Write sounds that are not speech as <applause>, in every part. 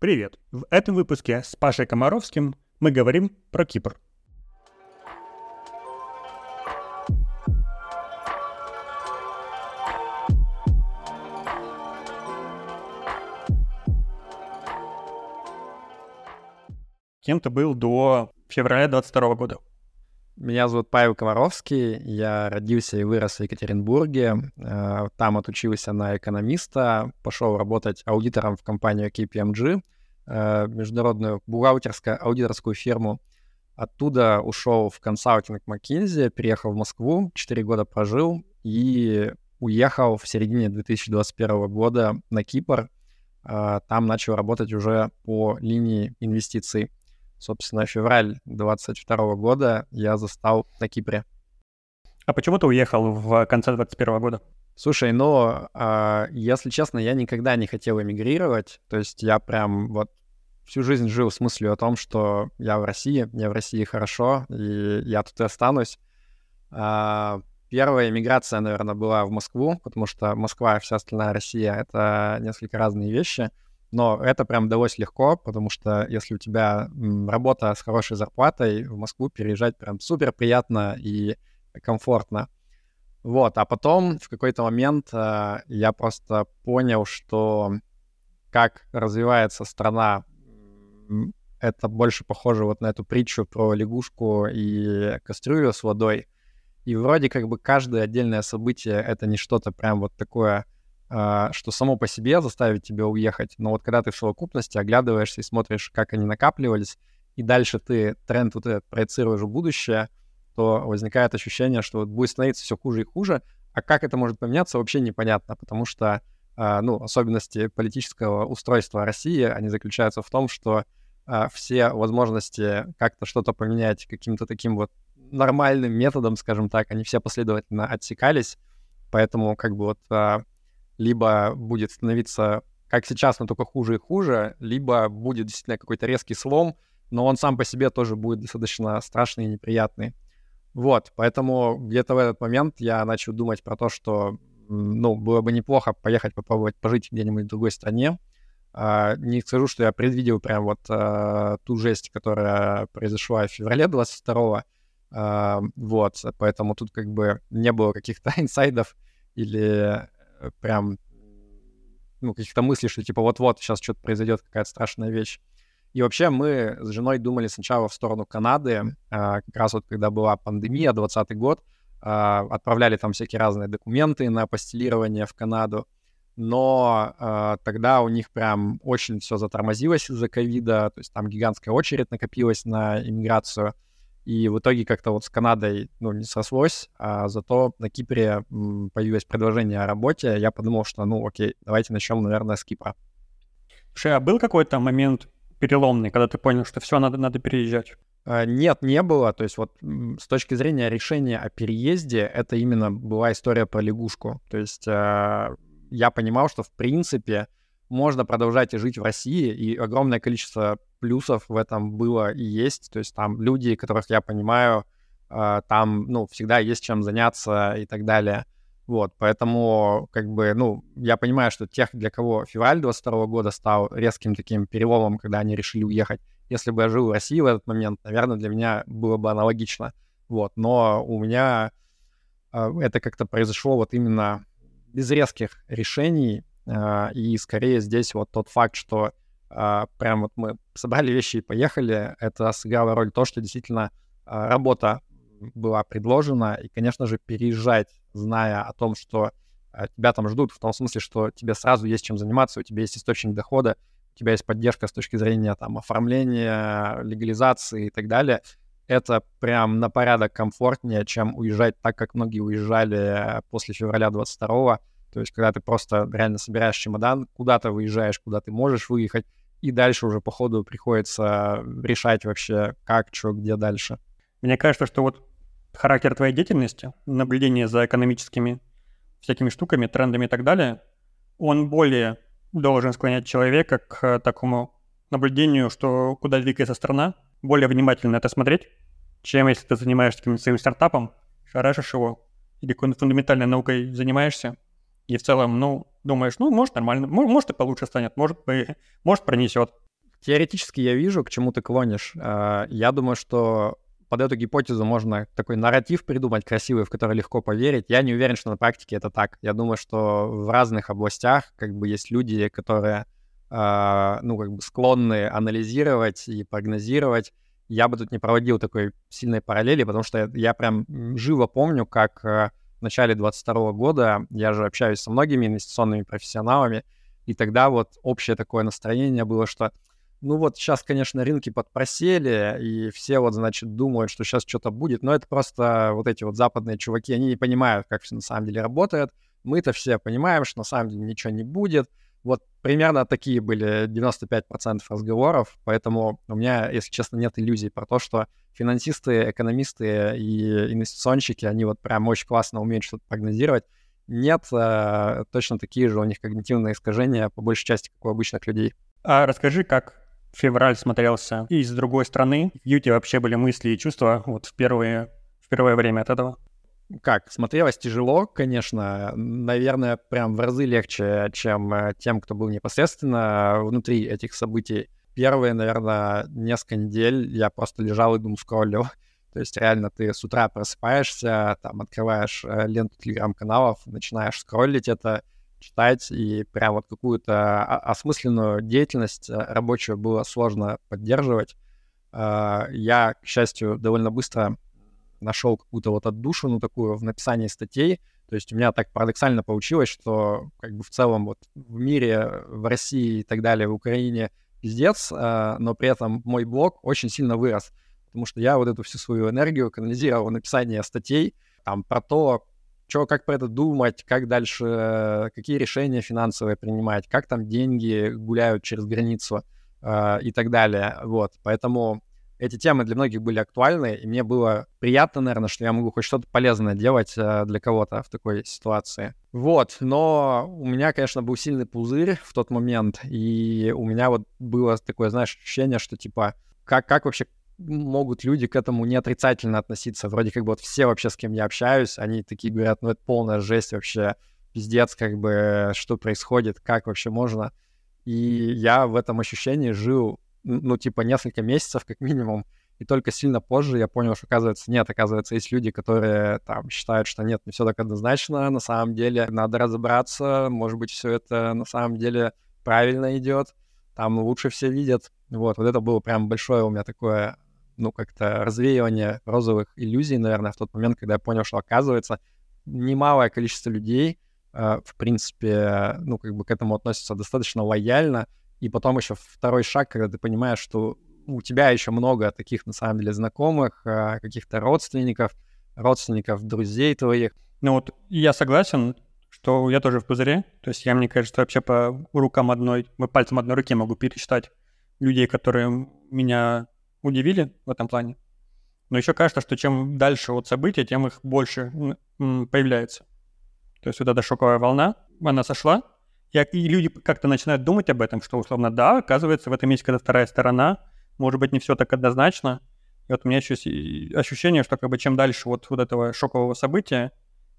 Привет! В этом выпуске с Пашей Комаровским мы говорим про Кипр. Кем ты был до февраля 22 года? Меня зовут Павел Комаровский, я родился и вырос в Екатеринбурге, э, там отучился на экономиста, пошел работать аудитором в компанию KPMG, э, международную бухгалтерскую аудиторскую фирму. Оттуда ушел в консалтинг McKinsey, переехал в Москву, 4 года прожил и уехал в середине 2021 года на Кипр. Э, там начал работать уже по линии инвестиций. Собственно, февраль 22 года я застал на Кипре. А почему ты уехал в конце 21 года? Слушай, ну, э, если честно, я никогда не хотел эмигрировать. То есть я прям вот всю жизнь жил с мыслью о том, что я в России, мне в России хорошо, и я тут и останусь. Э, первая эмиграция, наверное, была в Москву, потому что Москва и вся остальная Россия — это несколько разные вещи — но это прям далось легко, потому что если у тебя работа с хорошей зарплатой, в Москву переезжать прям супер приятно и комфортно. Вот, а потом в какой-то момент э, я просто понял, что как развивается страна, это больше похоже вот на эту притчу про лягушку и кастрюлю с водой. И вроде как бы каждое отдельное событие — это не что-то прям вот такое что само по себе заставит тебя уехать, но вот когда ты в совокупности оглядываешься и смотришь, как они накапливались, и дальше ты тренд вот этот проецируешь в будущее, то возникает ощущение, что вот будет становиться все хуже и хуже, а как это может поменяться, вообще непонятно, потому что, а, ну, особенности политического устройства России, они заключаются в том, что а, все возможности как-то что-то поменять каким-то таким вот нормальным методом, скажем так, они все последовательно отсекались, поэтому как бы вот либо будет становиться, как сейчас, но только хуже и хуже, либо будет действительно какой-то резкий слом, но он сам по себе тоже будет достаточно страшный и неприятный. Вот, поэтому где-то в этот момент я начал думать про то, что, ну, было бы неплохо поехать попробовать пожить где-нибудь в другой стране. Uh, не скажу, что я предвидел прям вот uh, ту жесть, которая произошла в феврале 22-го, uh, вот, поэтому тут как бы не было каких-то <laughs> инсайдов или прям ну, каких-то мыслей, что типа вот-вот сейчас что-то произойдет, какая-то страшная вещь. И вообще мы с женой думали сначала в сторону Канады, а, как раз вот когда была пандемия, 20 год, а, отправляли там всякие разные документы на апостилирование в Канаду, но а, тогда у них прям очень все затормозилось из-за ковида, то есть там гигантская очередь накопилась на иммиграцию, и в итоге как-то вот с Канадой, ну, не срослось, а зато на Кипре появилось предложение о работе. Я подумал, что, ну, окей, давайте начнем, наверное, с Кипра. Слушай, а был какой-то момент переломный, когда ты понял, что все, надо, надо переезжать? А, нет, не было. То есть вот с точки зрения решения о переезде, это именно была история про лягушку. То есть а, я понимал, что в принципе можно продолжать жить в России, и огромное количество плюсов в этом было и есть. То есть там люди, которых я понимаю, э, там, ну, всегда есть чем заняться и так далее. Вот, поэтому, как бы, ну, я понимаю, что тех, для кого февраль 22 года стал резким таким переломом, когда они решили уехать, если бы я жил в России в этот момент, наверное, для меня было бы аналогично. Вот, но у меня э, это как-то произошло вот именно без резких решений, и скорее здесь вот тот факт, что а, прям вот мы собрали вещи и поехали, это сыграло роль то, что действительно а, работа была предложена, и, конечно же, переезжать, зная о том, что а, тебя там ждут, в том смысле, что тебе сразу есть чем заниматься, у тебя есть источник дохода, у тебя есть поддержка с точки зрения там оформления, легализации и так далее, это прям на порядок комфортнее, чем уезжать так, как многие уезжали после февраля 22 то есть когда ты просто реально собираешь чемодан, куда-то выезжаешь, куда ты можешь выехать, и дальше уже по ходу приходится решать вообще, как, что, где дальше. Мне кажется, что вот характер твоей деятельности, наблюдение за экономическими всякими штуками, трендами и так далее, он более должен склонять человека к такому наблюдению, что куда двигается страна, более внимательно это смотреть, чем если ты занимаешься каким-то своим стартапом, шарашишь его, или какой-то фундаментальной наукой занимаешься, и в целом, ну, думаешь, ну, может, нормально, может, и получше станет, может, может пронесет. Теоретически я вижу, к чему ты клонишь. А, я думаю, что под эту гипотезу можно такой нарратив придумать красивый, в который легко поверить. Я не уверен, что на практике это так. Я думаю, что в разных областях как бы есть люди, которые э, ну, как бы склонны анализировать и прогнозировать. Я бы тут не проводил такой сильной параллели, потому что я, прям живо помню, как э, в начале 22 года я же общаюсь со многими инвестиционными профессионалами, и тогда вот общее такое настроение было, что ну вот сейчас, конечно, рынки подпросели, и все вот, значит, думают, что сейчас что-то будет, но это просто вот эти вот западные чуваки, они не понимают, как все на самом деле работает. Мы-то все понимаем, что на самом деле ничего не будет. Вот примерно такие были 95% разговоров, поэтому у меня, если честно, нет иллюзий про то, что финансисты, экономисты и инвестиционщики, они вот прям очень классно умеют что-то прогнозировать. Нет, э, точно такие же у них когнитивные искажения, по большей части, как у обычных людей. А расскажи, как февраль смотрелся и с другой стороны. В Юте вообще были мысли и чувства вот в первые в первое время от этого? Как, смотрелось тяжело, конечно. Наверное, прям в разы легче, чем э, тем, кто был непосредственно внутри этих событий. Первые, наверное, несколько недель я просто лежал и думал, скроллил. <laughs> То есть реально ты с утра просыпаешься, там открываешь э, ленту телеграм-каналов, начинаешь скроллить это, читать, и прям вот какую-то осмысленную деятельность э, рабочую было сложно поддерживать. А, я, к счастью, довольно быстро нашел какую-то вот отдушину такую в написании статей. То есть у меня так парадоксально получилось, что как бы в целом вот в мире, в России и так далее, в Украине пиздец, а, но при этом мой блог очень сильно вырос, потому что я вот эту всю свою энергию канализировал в написание статей там про то, что, как про это думать, как дальше, какие решения финансовые принимать, как там деньги гуляют через границу э, и так далее. Вот, поэтому эти темы для многих были актуальны, и мне было приятно, наверное, что я могу хоть что-то полезное делать э, для кого-то в такой ситуации. Вот, но у меня, конечно, был сильный пузырь в тот момент, и у меня вот было такое, знаешь, ощущение, что типа, как, как вообще могут люди к этому не отрицательно относиться. Вроде как бы вот все вообще, с кем я общаюсь, они такие говорят, ну это полная жесть вообще, пиздец, как бы, что происходит, как вообще можно. И я в этом ощущении жил, ну, типа, несколько месяцев как минимум, и только сильно позже я понял, что, оказывается, нет, оказывается, есть люди, которые там считают, что нет, не все так однозначно, на самом деле надо разобраться, может быть, все это на самом деле правильно идет, там лучше все видят. Вот, вот это было прям большое у меня такое ну, как-то развеивание розовых иллюзий, наверное, в тот момент, когда я понял, что, оказывается, немалое количество людей, э, в принципе, ну, как бы к этому относятся достаточно лояльно, и потом еще второй шаг, когда ты понимаешь, что у тебя еще много таких, на самом деле, знакомых, э, каких-то родственников, родственников, друзей твоих. Ну вот я согласен, что я тоже в пузыре. То есть я, мне кажется, вообще по рукам одной, по пальцам одной руки могу пересчитать людей, которые меня удивили в этом плане. Но еще кажется, что чем дальше от события, тем их больше появляется. То есть вот эта шоковая волна, она сошла, и люди как-то начинают думать об этом, что условно, да, оказывается, в этом есть какая-то вторая сторона, может быть, не все так однозначно. И вот у меня еще ощущение, что как бы чем дальше вот, вот этого шокового события,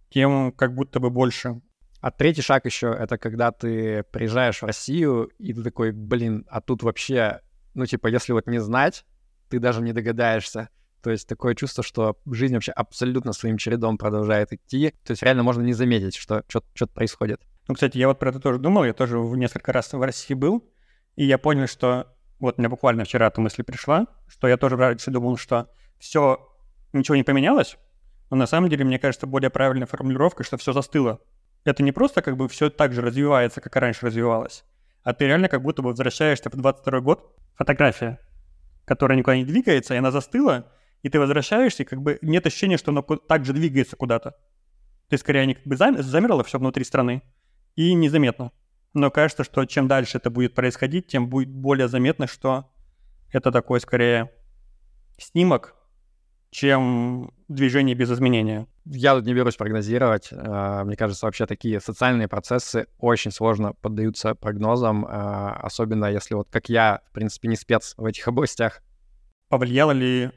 тем как будто бы больше. А третий шаг еще — это когда ты приезжаешь в Россию, и ты такой, блин, а тут вообще, ну, типа, если вот не знать, ты даже не догадаешься. То есть такое чувство, что жизнь вообще абсолютно своим чередом продолжает идти. То есть реально можно не заметить, что что-то происходит. Ну, кстати, я вот про это тоже думал. Я тоже несколько раз в России был. И я понял, что... Вот мне буквально вчера эта мысль пришла, что я тоже раньше думал, что все, ничего не поменялось. Но на самом деле, мне кажется, более правильная формулировка, что все застыло. Это не просто как бы все так же развивается, как и раньше развивалось, а ты реально как будто бы возвращаешься в 22 год. Фотография которая никуда не двигается, и она застыла, и ты возвращаешься, и как бы нет ощущения, что она так же двигается куда-то. То есть, скорее, они как бы замерло все внутри страны, и незаметно. Но кажется, что чем дальше это будет происходить, тем будет более заметно, что это такой, скорее, снимок, чем движение без изменения. Я тут не берусь прогнозировать. А, мне кажется, вообще такие социальные процессы очень сложно поддаются прогнозам, а, особенно если вот как я, в принципе, не спец в этих областях. Повлияла ли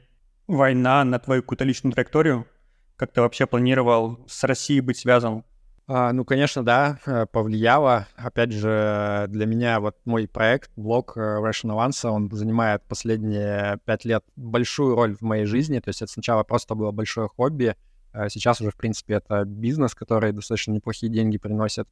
война на твою какую-то личную траекторию? Как ты вообще планировал с Россией быть связан? А, ну, конечно, да, э, повлияло. Опять же, для меня вот мой проект, блог э, Rational Answer, он занимает последние пять лет большую роль в моей жизни. То есть это сначала просто было большое хобби, а сейчас уже, в принципе, это бизнес, который достаточно неплохие деньги приносит.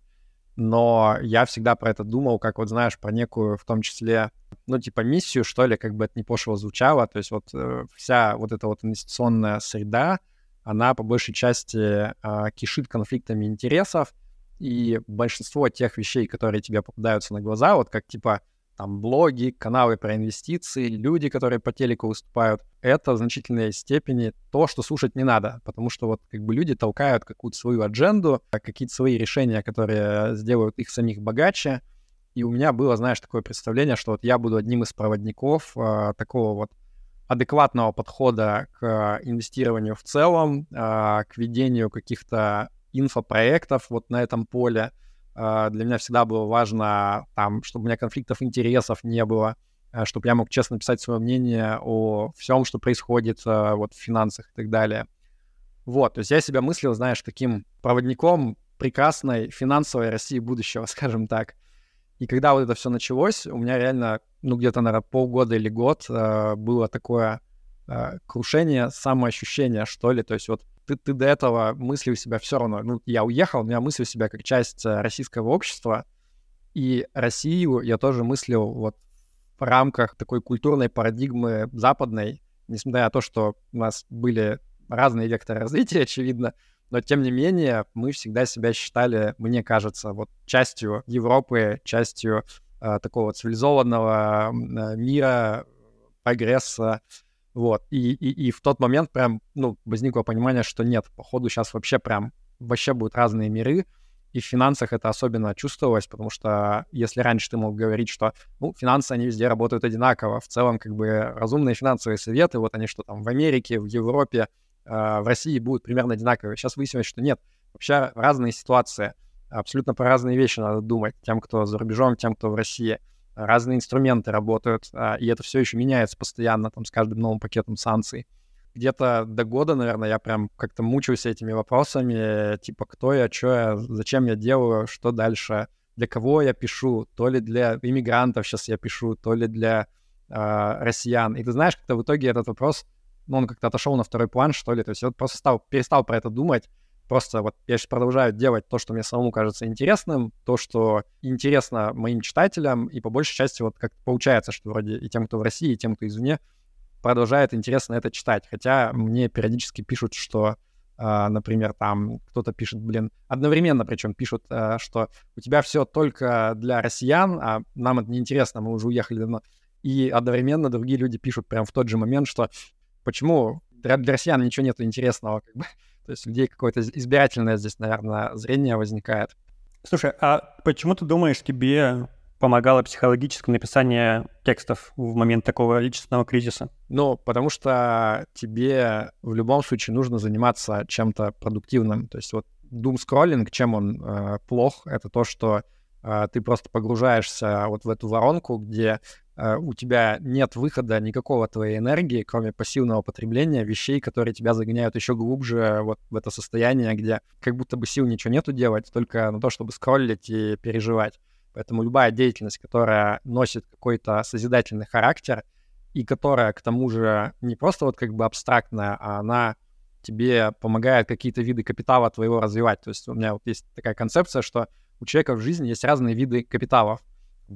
Но я всегда про это думал, как вот, знаешь, про некую, в том числе, ну, типа миссию, что ли, как бы это не пошло звучало. То есть вот э, вся вот эта вот инвестиционная среда, она по большей части э, кишит конфликтами интересов, и большинство тех вещей, которые тебе попадаются на глаза, вот как типа там блоги, каналы про инвестиции, люди, которые по телеку выступают, это в значительной степени то, что слушать не надо, потому что вот как бы люди толкают какую-то свою адженду, какие-то свои решения, которые сделают их самих богаче, и у меня было, знаешь, такое представление, что вот я буду одним из проводников э, такого вот адекватного подхода к инвестированию в целом, а, к ведению каких-то инфопроектов вот на этом поле. А, для меня всегда было важно, там, чтобы у меня конфликтов интересов не было, а, чтобы я мог честно писать свое мнение о всем, что происходит вот в финансах и так далее. Вот, то есть я себя мыслил, знаешь, таким проводником прекрасной финансовой России будущего, <laughs> скажем так. И когда вот это все началось, у меня реально, ну, где-то, наверное, полгода или год э, было такое э, крушение самоощущения, что ли. То есть вот ты, ты до этого мыслил себя все равно. Ну, я уехал, но я мыслил себя как часть э, российского общества. И Россию я тоже мыслил вот в рамках такой культурной парадигмы западной, несмотря на то, что у нас были разные векторы развития, <laughs> очевидно, но тем не менее мы всегда себя считали, мне кажется, вот частью Европы, частью э, такого цивилизованного э, мира, прогресса, вот. И, и, и в тот момент прям, ну, возникло понимание, что нет, походу сейчас вообще прям, вообще будут разные миры, и в финансах это особенно чувствовалось, потому что если раньше ты мог говорить, что, ну, финансы, они везде работают одинаково, в целом, как бы, разумные финансовые советы, вот они что там в Америке, в Европе, в России будут примерно одинаковые. Сейчас выяснилось, что нет. Вообще разные ситуации. Абсолютно по разные вещи надо думать. Тем, кто за рубежом, тем, кто в России. Разные инструменты работают, а, и это все еще меняется постоянно, там, с каждым новым пакетом санкций. Где-то до года, наверное, я прям как-то мучился этими вопросами, типа, кто я, что я, зачем я делаю, что дальше, для кого я пишу, то ли для иммигрантов сейчас я пишу, то ли для э, россиян. И ты знаешь, как-то в итоге этот вопрос ну, он как-то отошел на второй план, что ли. То есть я просто стал, перестал про это думать. Просто вот я сейчас продолжаю делать то, что мне самому кажется интересным, то, что интересно моим читателям, и по большей части вот как получается, что вроде и тем, кто в России, и тем, кто извне, продолжает интересно это читать. Хотя мне периодически пишут, что, э, например, там кто-то пишет, блин, одновременно причем пишут, э, что у тебя все только для россиян, а нам это неинтересно, мы уже уехали давно. И одновременно другие люди пишут прям в тот же момент, что почему для, для россиян ничего нет интересного, как бы. <laughs> То есть людей какое-то избирательное здесь, наверное, зрение возникает. Слушай, а почему ты думаешь, тебе помогало психологическое написание текстов в момент такого личностного кризиса? Ну, потому что тебе в любом случае нужно заниматься чем-то продуктивным. То есть вот scrolling, чем он э, плох, это то, что э, ты просто погружаешься вот в эту воронку, где у тебя нет выхода никакого твоей энергии, кроме пассивного потребления вещей, которые тебя загоняют еще глубже вот в это состояние, где как будто бы сил ничего нету делать, только на то, чтобы скроллить и переживать. Поэтому любая деятельность, которая носит какой-то созидательный характер и которая, к тому же, не просто вот как бы абстрактная, а она тебе помогает какие-то виды капитала твоего развивать. То есть у меня вот есть такая концепция, что у человека в жизни есть разные виды капиталов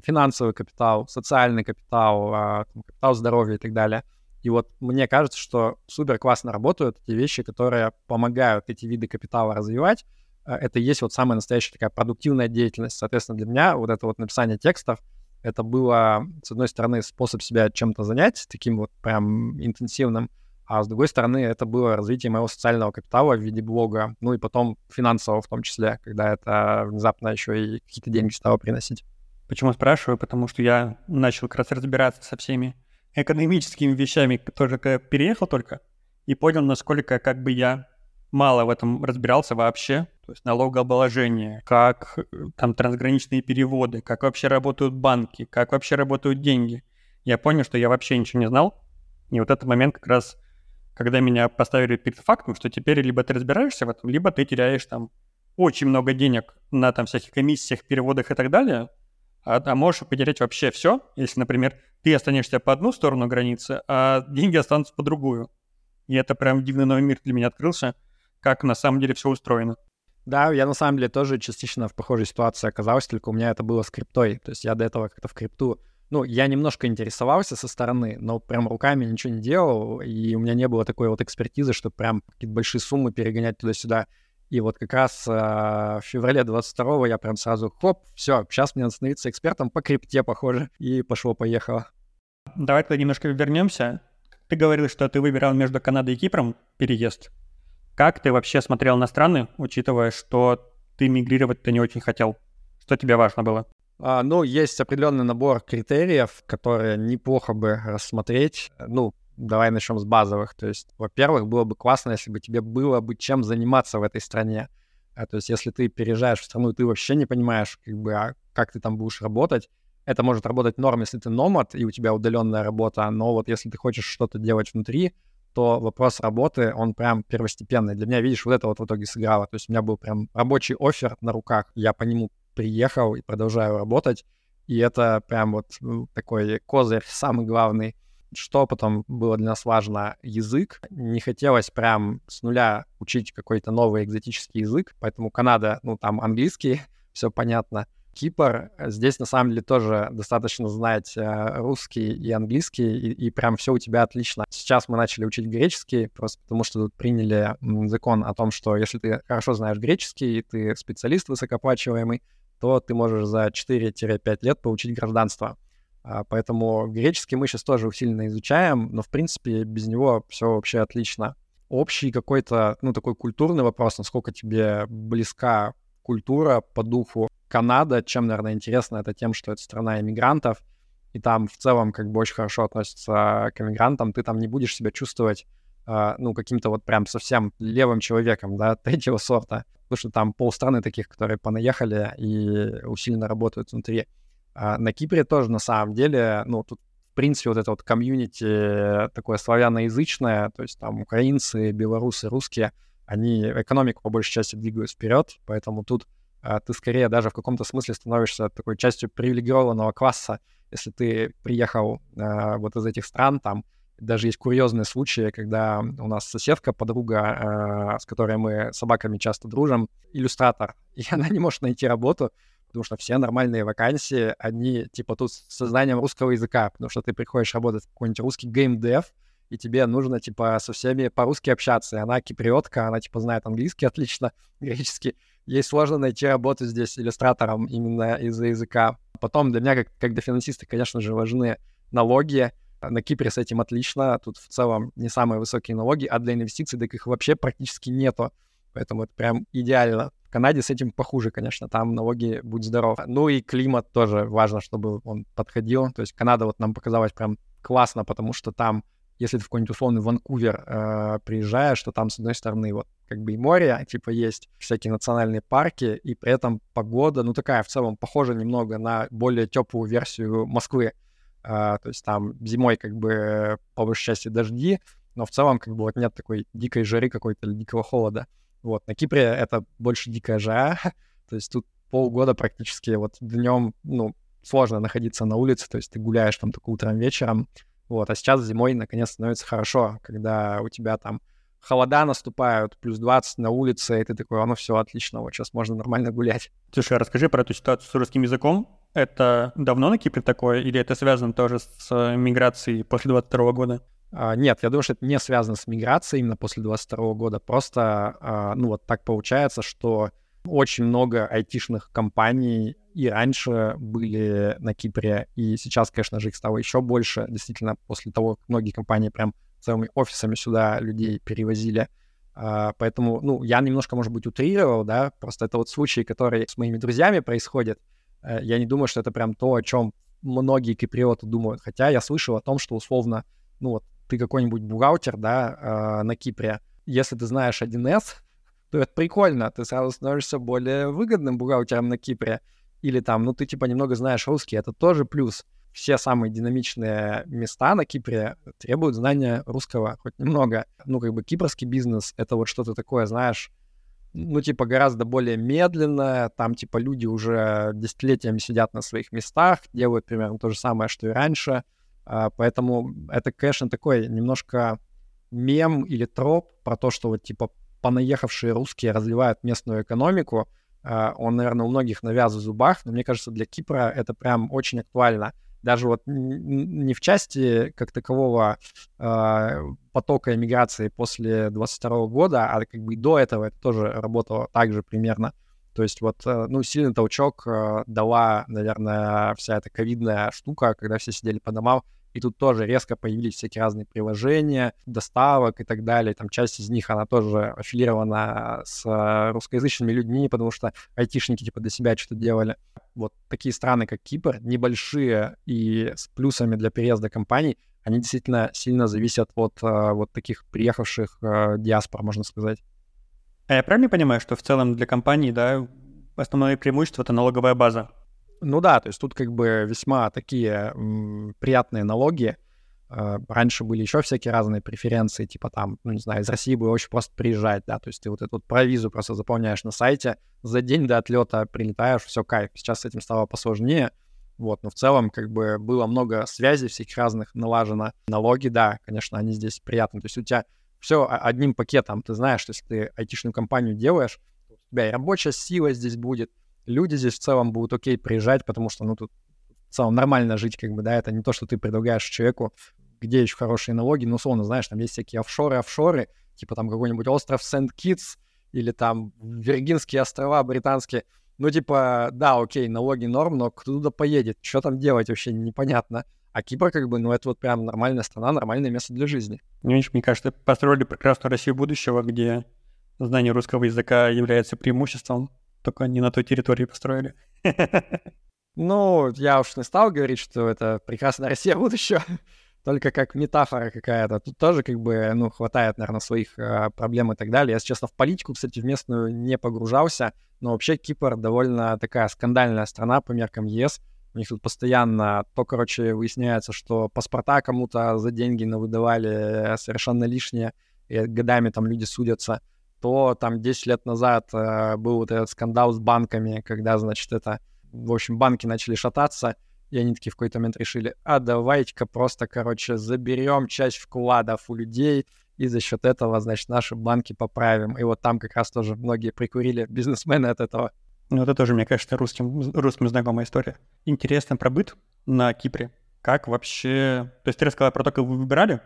финансовый капитал, социальный капитал, а, капитал здоровья и так далее. И вот мне кажется, что супер классно работают эти вещи, которые помогают эти виды капитала развивать. А, это и есть вот самая настоящая такая продуктивная деятельность. Соответственно, для меня вот это вот написание текстов, это было, с одной стороны, способ себя чем-то занять, таким вот прям интенсивным, а с другой стороны, это было развитие моего социального капитала в виде блога, ну и потом финансового в том числе, когда это внезапно еще и какие-то деньги стало приносить. Почему спрашиваю? Потому что я начал как раз разбираться со всеми экономическими вещами, тоже переехал только, и понял, насколько как бы я мало в этом разбирался вообще. То есть налогообложение, как э, там трансграничные переводы, как вообще работают банки, как вообще работают деньги. Я понял, что я вообще ничего не знал. И вот этот момент как раз, когда меня поставили перед фактом, что теперь либо ты разбираешься в этом, либо ты теряешь там очень много денег на там всяких комиссиях, переводах и так далее, а, можешь потерять вообще все, если, например, ты останешься по одну сторону границы, а деньги останутся по другую. И это прям дивный новый мир для меня открылся, как на самом деле все устроено. Да, я на самом деле тоже частично в похожей ситуации оказался, только у меня это было с криптой. То есть я до этого как-то в крипту ну, я немножко интересовался со стороны, но прям руками ничего не делал, и у меня не было такой вот экспертизы, чтобы прям какие-то большие суммы перегонять туда-сюда. И вот как раз э, в феврале 22-го я прям сразу, хоп, все, сейчас мне надо становиться экспертом по крипте, похоже, и пошло-поехало. Давай тогда немножко вернемся. Ты говорил, что ты выбирал между Канадой и Кипром переезд. Как ты вообще смотрел на страны, учитывая, что ты мигрировать-то не очень хотел? Что тебе важно было? А, ну, есть определенный набор критериев, которые неплохо бы рассмотреть. Ну, давай начнем с базовых. То есть, во-первых, было бы классно, если бы тебе было бы чем заниматься в этой стране. А, то есть, если ты переезжаешь в страну, и ты вообще не понимаешь, как бы, а как ты там будешь работать, это может работать норм, если ты номад, и у тебя удаленная работа, но вот если ты хочешь что-то делать внутри, то вопрос работы, он прям первостепенный. Для меня, видишь, вот это вот в итоге сыграло. То есть у меня был прям рабочий офер на руках. Я по нему приехал и продолжаю работать. И это прям вот ну, такой козырь самый главный. Что потом было для нас важно? Язык. Не хотелось прям с нуля учить какой-то новый экзотический язык, поэтому Канада, ну там английский, <laughs> все понятно. Кипр, здесь на самом деле тоже достаточно знать э, русский и английский, и, и прям все у тебя отлично. Сейчас мы начали учить греческий, просто потому что тут приняли закон о том, что если ты хорошо знаешь греческий, и ты специалист высокооплачиваемый, то ты можешь за 4-5 лет получить гражданство. А, поэтому греческий мы сейчас тоже усиленно изучаем, но, в принципе, без него все вообще отлично. Общий какой-то, ну, такой культурный вопрос, насколько тебе близка культура по духу. Канада, чем, наверное, интересно, это тем, что это страна иммигрантов, и там в целом как бы очень хорошо относятся к иммигрантам, ты там не будешь себя чувствовать, э, ну, каким-то вот прям совсем левым человеком, да, <laughs> третьего сорта потому что там полстраны таких, которые понаехали и усиленно работают внутри. А на Кипре тоже, на самом деле, ну, тут, в принципе, вот это вот комьюнити такое славяноязычное, то есть там украинцы, белорусы, русские, они экономику по большей части двигают вперед, поэтому тут а, ты скорее даже в каком-то смысле становишься такой частью привилегированного класса, если ты приехал а, вот из этих стран, там, даже есть курьезные случаи, когда у нас соседка, подруга, э, с которой мы собаками часто дружим, иллюстратор, <laughs> и она не может найти работу, потому что все нормальные вакансии, они типа тут с знанием русского языка, потому что ты приходишь работать в какой-нибудь русский геймдев, и тебе нужно, типа, со всеми по-русски общаться. И она киприотка, она, типа, знает английский отлично, <laughs> греческий. Ей сложно найти работу здесь иллюстратором именно из-за языка. Потом для меня, как, как для финансиста, конечно же, важны налоги, на Кипре с этим отлично. Тут в целом не самые высокие налоги, а для инвестиций так их вообще практически нету. Поэтому это прям идеально. Канаде с этим похуже, конечно, там налоги, будь здоров. Ну и климат тоже важно, чтобы он подходил. То есть Канада вот нам показалась прям классно, потому что там, если ты в какой-нибудь условный Ванкувер э, приезжаешь, то там, с одной стороны, вот как бы и море, типа есть всякие национальные парки, и при этом погода, ну такая в целом похожа немного на более теплую версию Москвы. А, то есть там зимой как бы по большей части дожди, но в целом как бы вот нет такой дикой жары какой-то или дикого холода. Вот, на Кипре это больше дикая жара, <laughs> то есть тут полгода практически вот днем, ну, сложно находиться на улице, то есть ты гуляешь там только утром, вечером, вот, а сейчас зимой наконец становится хорошо, когда у тебя там холода наступают, плюс 20 на улице, и ты такой, оно все отлично, вот сейчас можно нормально гулять. Слушай, а расскажи про эту ситуацию с русским языком. Это давно на Кипре такое, или это связано тоже с э, миграцией после 22 года? А, нет, я думаю, что это не связано с миграцией именно после 22 года. Просто, а, ну вот так получается, что очень много айтишных компаний и раньше были на Кипре, и сейчас, конечно же, их стало еще больше. Действительно, после того, как многие компании прям целыми офисами сюда людей перевозили. Uh, поэтому, ну, я немножко, может быть, утрировал, да, просто это вот случай, который с моими друзьями происходит, Э, я не думаю, что это прям то, о чем многие киприоты думают. Хотя я слышал о том, что условно, ну вот ты какой-нибудь бухгалтер, да, э, на Кипре, если ты знаешь 1С, то это прикольно, ты сразу становишься более выгодным бухгалтером на Кипре. Или там, ну ты типа немного знаешь русский, это тоже плюс. Все самые динамичные места на Кипре требуют знания русского хоть немного. Ну как бы кипрский бизнес — это вот что-то такое, знаешь, ну, типа, гораздо более медленная, там, типа, люди уже десятилетиями сидят на своих местах, делают примерно то же самое, что и раньше, поэтому это, конечно, такой немножко мем или троп про то, что вот, типа, понаехавшие русские разливают местную экономику, а, он, наверное, у многих навяз в зубах, но мне кажется, для Кипра это прям очень актуально — даже вот не в части как такового э, потока иммиграции после 22 года, а как бы до этого это тоже работало так же примерно. То есть вот, э, ну, сильный толчок э, дала, наверное, вся эта ковидная штука, когда все сидели по домам, и тут тоже резко появились всякие разные приложения, доставок и так далее. Там часть из них, она тоже аффилирована с э, русскоязычными людьми, потому что айтишники типа для себя что-то делали. Вот такие страны, как Кипр, небольшие и с плюсами для переезда компаний, они действительно сильно зависят от вот таких приехавших диаспор, можно сказать. А я правильно понимаю, что в целом для компаний, да, основное преимущество — это налоговая база? Ну да, то есть тут как бы весьма такие м, приятные налоги. Э, раньше были еще всякие разные преференции, типа там, ну не знаю, из России было очень просто приезжать, да, то есть ты вот эту вот провизу просто заполняешь на сайте, за день до отлета прилетаешь, все кайф. Сейчас с этим стало посложнее, вот, но в целом как бы было много связей всяких разных налажено. Налоги, да, конечно, они здесь приятны. То есть у тебя все одним пакетом, ты знаешь, что если ты айтишную компанию делаешь, у тебя и рабочая сила здесь будет, люди здесь в целом будут окей приезжать, потому что, ну, тут в целом нормально жить, как бы, да, это не то, что ты предлагаешь человеку, где еще хорошие налоги, ну, условно, знаешь, там есть всякие офшоры, офшоры, типа там какой-нибудь остров Сент-Китс или там Виргинские острова британские, ну, типа, да, окей, налоги норм, но кто туда поедет? Что там делать вообще непонятно. А Кипр, как бы, ну, это вот прям нормальная страна, нормальное место для жизни. Ну, видишь, мне кажется, построили прекрасную Россию будущего, где знание русского языка является преимуществом, только не на той территории построили. <laughs> Ну, я уж не стал говорить, что это прекрасная Россия будущего, <laughs> только как метафора какая-то. Тут тоже как бы, ну, хватает, наверное, своих э, проблем и так далее. Я, если честно, в политику, кстати, в местную не погружался, но вообще Кипр довольно такая скандальная страна по меркам ЕС. У них тут постоянно то, короче, выясняется, что паспорта кому-то за деньги навыдавали совершенно лишние, и годами там люди судятся то там 10 лет назад э, был вот этот скандал с банками, когда, значит, это, в общем, банки начали шататься, и они такие в какой-то момент решили, а давайте-ка просто, короче, заберем часть вкладов у людей, и за счет этого, значит, наши банки поправим. И вот там как раз тоже многие прикурили <laughs> бизнесмены от этого. Ну, это тоже, мне кажется, русским, русским знакомая история. Интересно про быт на Кипре. Как вообще... То есть ты рассказала про то, как вы выбирали.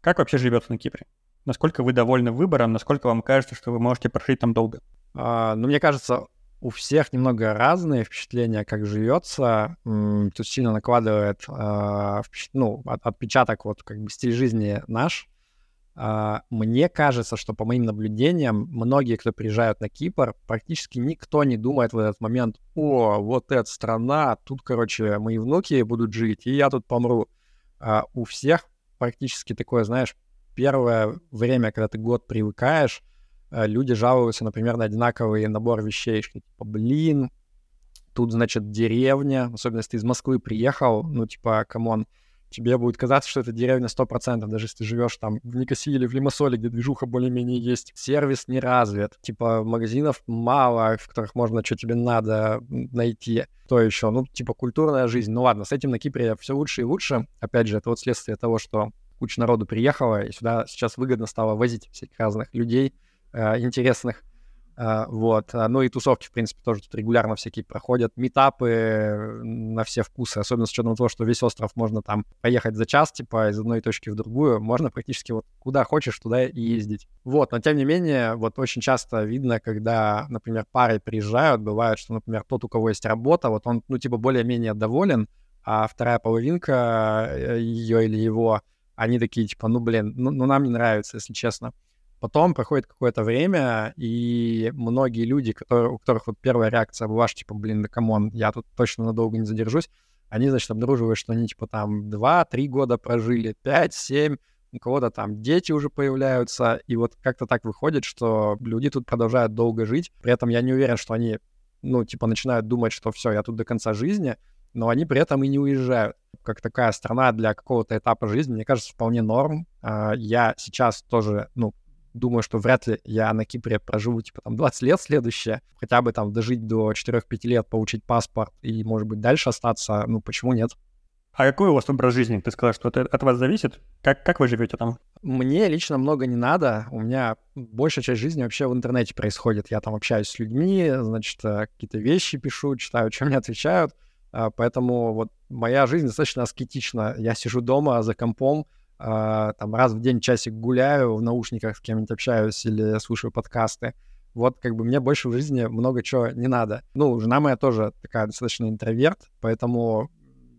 Как вообще живется на Кипре? Насколько вы довольны выбором, насколько вам кажется, что вы можете прожить там долго? А, ну, мне кажется, у всех немного разные впечатления, как живется. Тут сильно накладывает э, ну, отпечаток вот как бы стиль жизни наш. Э, мне кажется, что по моим наблюдениям, многие, кто приезжают на Кипр, практически никто не думает в этот момент, о, вот эта страна, тут, короче, мои внуки будут жить, и я тут помру. Э, у всех практически такое, знаешь, первое время, когда ты год привыкаешь, э, люди жалуются, например, на одинаковый набор вещей, что типа, блин, тут, значит, деревня, особенно если ты из Москвы приехал, ну, типа, come on, тебе будет казаться, что это деревня 100%, даже если ты живешь там в Никосии или в Лимассоле, где движуха более-менее есть. Сервис не развит, типа магазинов мало, в которых можно, что тебе надо найти. То еще, ну, типа культурная жизнь. Ну ладно, с этим на Кипре все лучше и лучше. Опять же, это вот следствие того, что куча народу приехала, и сюда сейчас выгодно стало возить всяких разных людей э, интересных. Э, вот. А, ну и тусовки, в принципе, тоже тут регулярно всякие проходят. Метапы на все вкусы, особенно с учетом того, что весь остров можно там поехать за час, типа, из одной точки в другую. Можно практически вот куда хочешь, туда и ездить. Вот. Но тем не менее, вот очень часто видно, когда, например, пары приезжают, бывает, что, например, тот, у кого есть работа, вот он, ну, типа, более-менее доволен, а вторая половинка э, ее или его они такие, типа, ну, блин, ну, ну нам не нравится, если честно. Потом проходит какое-то время, и многие люди, которые, у которых вот первая реакция была, типа, блин, да come on, я тут точно надолго не задержусь, они, значит, обнаруживают, что они, типа, там 2-3 года прожили, 5-7, у кого-то там дети уже появляются, и вот как-то так выходит, что люди тут продолжают долго жить, при этом я не уверен, что они, ну, типа, начинают думать, что все, я тут до конца жизни, но они при этом и не уезжают. Как такая страна для какого-то этапа жизни, мне кажется, вполне норм. А, я сейчас тоже, ну, думаю, что вряд ли я на Кипре проживу, типа, там, 20 лет следующее, хотя бы там дожить до 4-5 лет, получить паспорт и, может быть, дальше остаться, ну, почему нет? А какой у вас образ жизни? Ты сказал, что это от вас зависит. Как, как вы живете там? Мне лично много не надо. У меня большая часть жизни вообще в интернете происходит. Я там общаюсь с людьми, значит, э, какие-то вещи пишу, читаю, что мне отвечают. А, поэтому вот моя жизнь достаточно аскетична. Я сижу дома за компом, там раз в день часик гуляю, в наушниках с кем-нибудь общаюсь или слушаю подкасты. Вот как бы мне больше в жизни много чего не надо. Ну, жена моя тоже такая достаточно интроверт, поэтому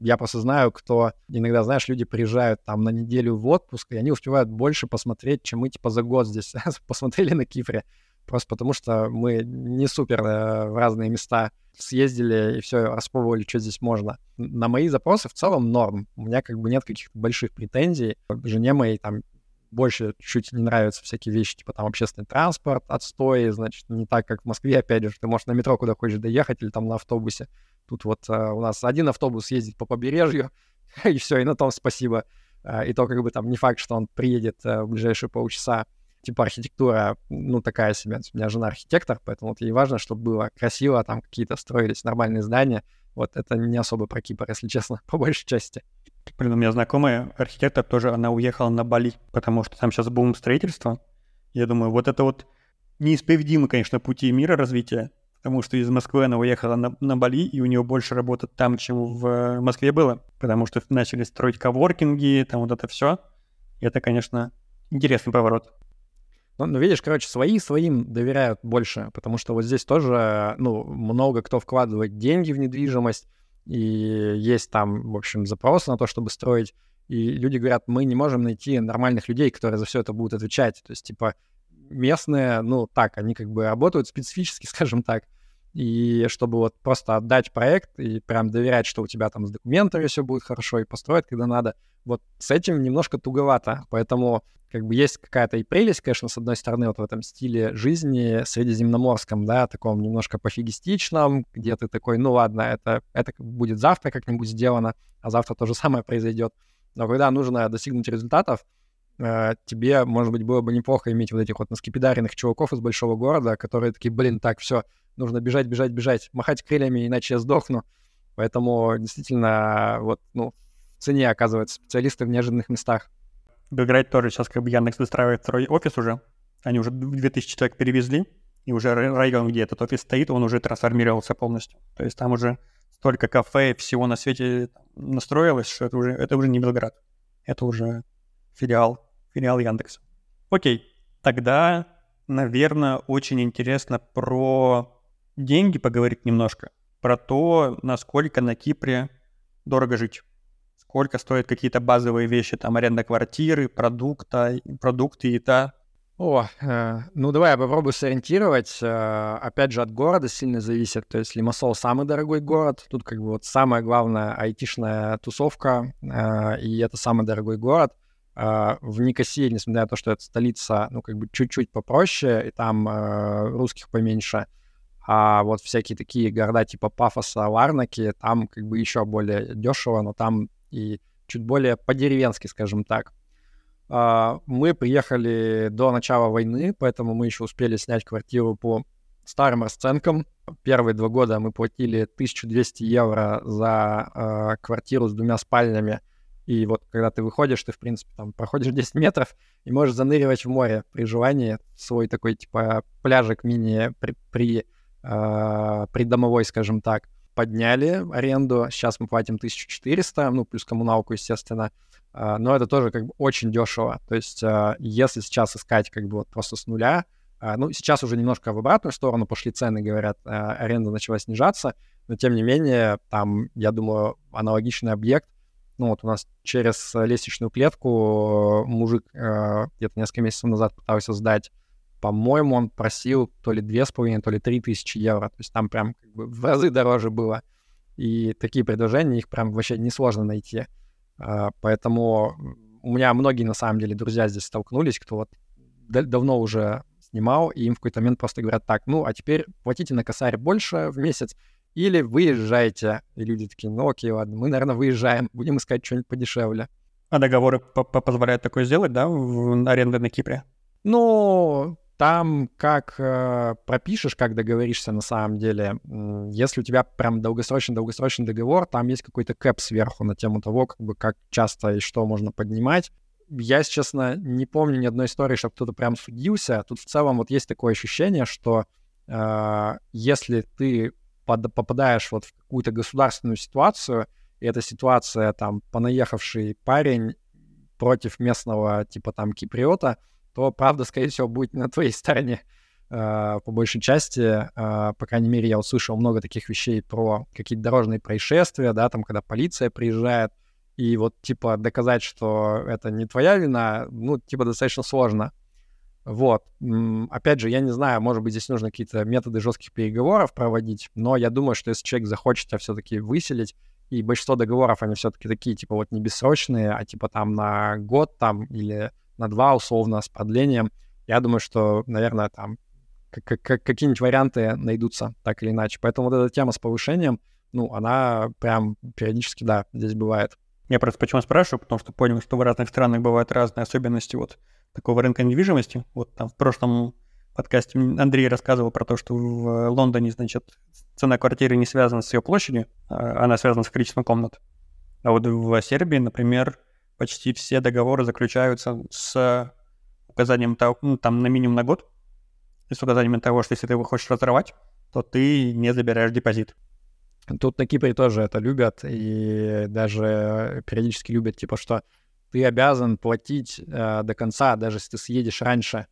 я просто знаю, кто иногда, знаешь, люди приезжают там на неделю в отпуск, и они успевают больше посмотреть, чем мы типа за год здесь <laughs> посмотрели на Кипре. Просто потому что мы не супер э, в разные места съездили и все распробовали, что здесь можно. На мои запросы в целом норм. У меня как бы нет каких-то больших претензий. Жене моей там больше чуть не нравятся всякие вещи, типа там общественный транспорт, отстой, значит, не так, как в Москве, опять же, ты можешь на метро куда хочешь доехать или там на автобусе. Тут вот а, у нас один автобус ездит по побережью, <laughs> и все, и на том спасибо. А, и то как бы там не факт, что он приедет а, в ближайшие полчаса. Типа архитектура, ну, такая себе. У меня жена архитектор, поэтому вот ей важно, чтобы было красиво, там какие-то строились нормальные здания. Вот это не особо про Кипр, если честно, <laughs> по большей части. Блин, у меня знакомая архитектор тоже, она уехала на Бали, потому что там сейчас бум строительства. Я думаю, вот это вот неисповедимы, конечно, пути мира развития потому что из Москвы она уехала на, на Бали, и у нее больше работы там, чем в Москве было, потому что начали строить коворкинги, там вот это все. Это, конечно, интересный поворот. Ну, ну, видишь, короче, свои своим доверяют больше, потому что вот здесь тоже, ну, много кто вкладывает деньги в недвижимость, и есть там, в общем, запрос на то, чтобы строить, и люди говорят, мы не можем найти нормальных людей, которые за все это будут отвечать. То есть, типа, местные, ну, так, они как бы работают специфически, <laughs> скажем так. И чтобы вот просто отдать проект и прям доверять, что у тебя там с документами все будет хорошо и построить, когда надо, вот с этим немножко туговато. Поэтому как бы есть какая-то и прелесть, конечно, с одной стороны, вот в этом стиле жизни средиземноморском, да, таком немножко пофигистичном, где ты такой, ну ладно, это, это будет завтра как-нибудь сделано, а завтра то же самое произойдет. Но когда нужно достигнуть результатов, Э, тебе, может быть, было бы неплохо иметь вот этих вот наскипидаренных чуваков из большого города, которые такие, блин, так, все, нужно бежать, бежать, бежать, махать крыльями, иначе я сдохну. Поэтому действительно, вот, ну, в цене оказываются специалисты в неожиданных местах. Белград тоже сейчас как бы Яндекс выстраивает второй офис уже. Они уже 2000 человек перевезли, и уже район, где этот офис стоит, он уже трансформировался полностью. То есть там уже столько кафе, всего на свете настроилось, что это уже, это уже не Белград. Это уже филиал филиал Яндекса. Окей, тогда, наверное, очень интересно про деньги поговорить немножко. Про то, насколько на Кипре дорого жить. Сколько стоят какие-то базовые вещи, там аренда квартиры, продукта, продукты, еда. О, э, ну давай я попробую сориентировать. Э, опять же, от города сильно зависит. То есть Лимассол самый дорогой город. Тут как бы вот самая главная айтишная тусовка, э, и это самый дорогой город. Uh, в Никосии, несмотря на то, что это столица, ну, как бы чуть-чуть попроще, и там uh, русских поменьше, а вот всякие такие города типа Пафоса, Ларнаки, там как бы еще более дешево, но там и чуть более по-деревенски, скажем так. Uh, мы приехали до начала войны, поэтому мы еще успели снять квартиру по старым расценкам. Первые два года мы платили 1200 евро за квартиру с двумя спальнями, и вот когда ты выходишь, ты, в принципе, там проходишь 10 метров и можешь заныривать в море при желании. Свой такой, типа, пляжик мини при, при, э, придомовой, скажем так. Подняли аренду, сейчас мы платим 1400, ну, плюс коммуналку, естественно. Э, но это тоже как бы очень дешево. То есть э, если сейчас искать как бы вот просто с нуля, э, ну, сейчас уже немножко в обратную сторону пошли цены, говорят, э, аренда начала снижаться, но тем не менее, там, я думаю, аналогичный объект — ну вот у нас через лестничную клетку мужик э, где-то несколько месяцев назад пытался сдать. По-моему, он просил то ли две с половиной, то ли три тысячи евро. То есть там прям как бы в разы дороже было. И такие предложения, их прям вообще несложно найти. Э, поэтому у меня многие, на самом деле, друзья здесь столкнулись, кто вот давно уже снимал, и им в какой-то момент просто говорят, так, ну, а теперь платите на косарь больше в месяц, или выезжаете. И люди такие, ну окей, ладно, мы, наверное, выезжаем, будем искать что-нибудь подешевле. А договоры позволяют такое сделать, да, в аренды на Кипре? Ну, там как э, пропишешь, как договоришься на самом деле. Если у тебя прям долгосрочный-долгосрочный договор, там есть какой-то кэп сверху на тему того, как бы как часто и что можно поднимать. Я, если честно, не помню ни одной истории, чтобы кто-то прям судился. Тут в целом вот есть такое ощущение, что э, если ты под, попадаешь вот в какую-то государственную ситуацию, и эта ситуация там понаехавший парень против местного типа там киприота — то правда, скорее всего, будет на твоей стороне э, по большей части. Э, по крайней мере, я услышал много таких вещей про какие-то дорожные происшествия, да, там, когда полиция приезжает, и вот, типа, доказать, что это не твоя вина, ну, типа, достаточно сложно. Вот. Опять же, я не знаю, может быть, здесь нужно какие-то методы жестких переговоров проводить, но я думаю, что если человек захочет тебя все-таки выселить, и большинство договоров, они все-таки такие, типа, вот не бессрочные, а типа там на год там или на два условно с продлением. Я думаю, что, наверное, там какие-нибудь варианты найдутся так или иначе. Поэтому вот эта тема с повышением, ну, она прям периодически, да, здесь бывает. Я просто почему спрашиваю, потому что понял, что в разных странах бывают разные особенности вот такого рынка недвижимости. Вот там в прошлом подкасте Андрей рассказывал про то, что в Лондоне, значит, цена квартиры не связана с ее площадью, а она связана с количеством комнат. А вот в Сербии, например, почти все договоры заключаются с указанием того, ну, там на минимум на год, и с указанием того, что если ты его хочешь разорвать, то ты не забираешь депозит. Тут на Кипре тоже это любят, и даже периодически любят, типа, что ты обязан платить э, до конца, даже если ты съедешь раньше.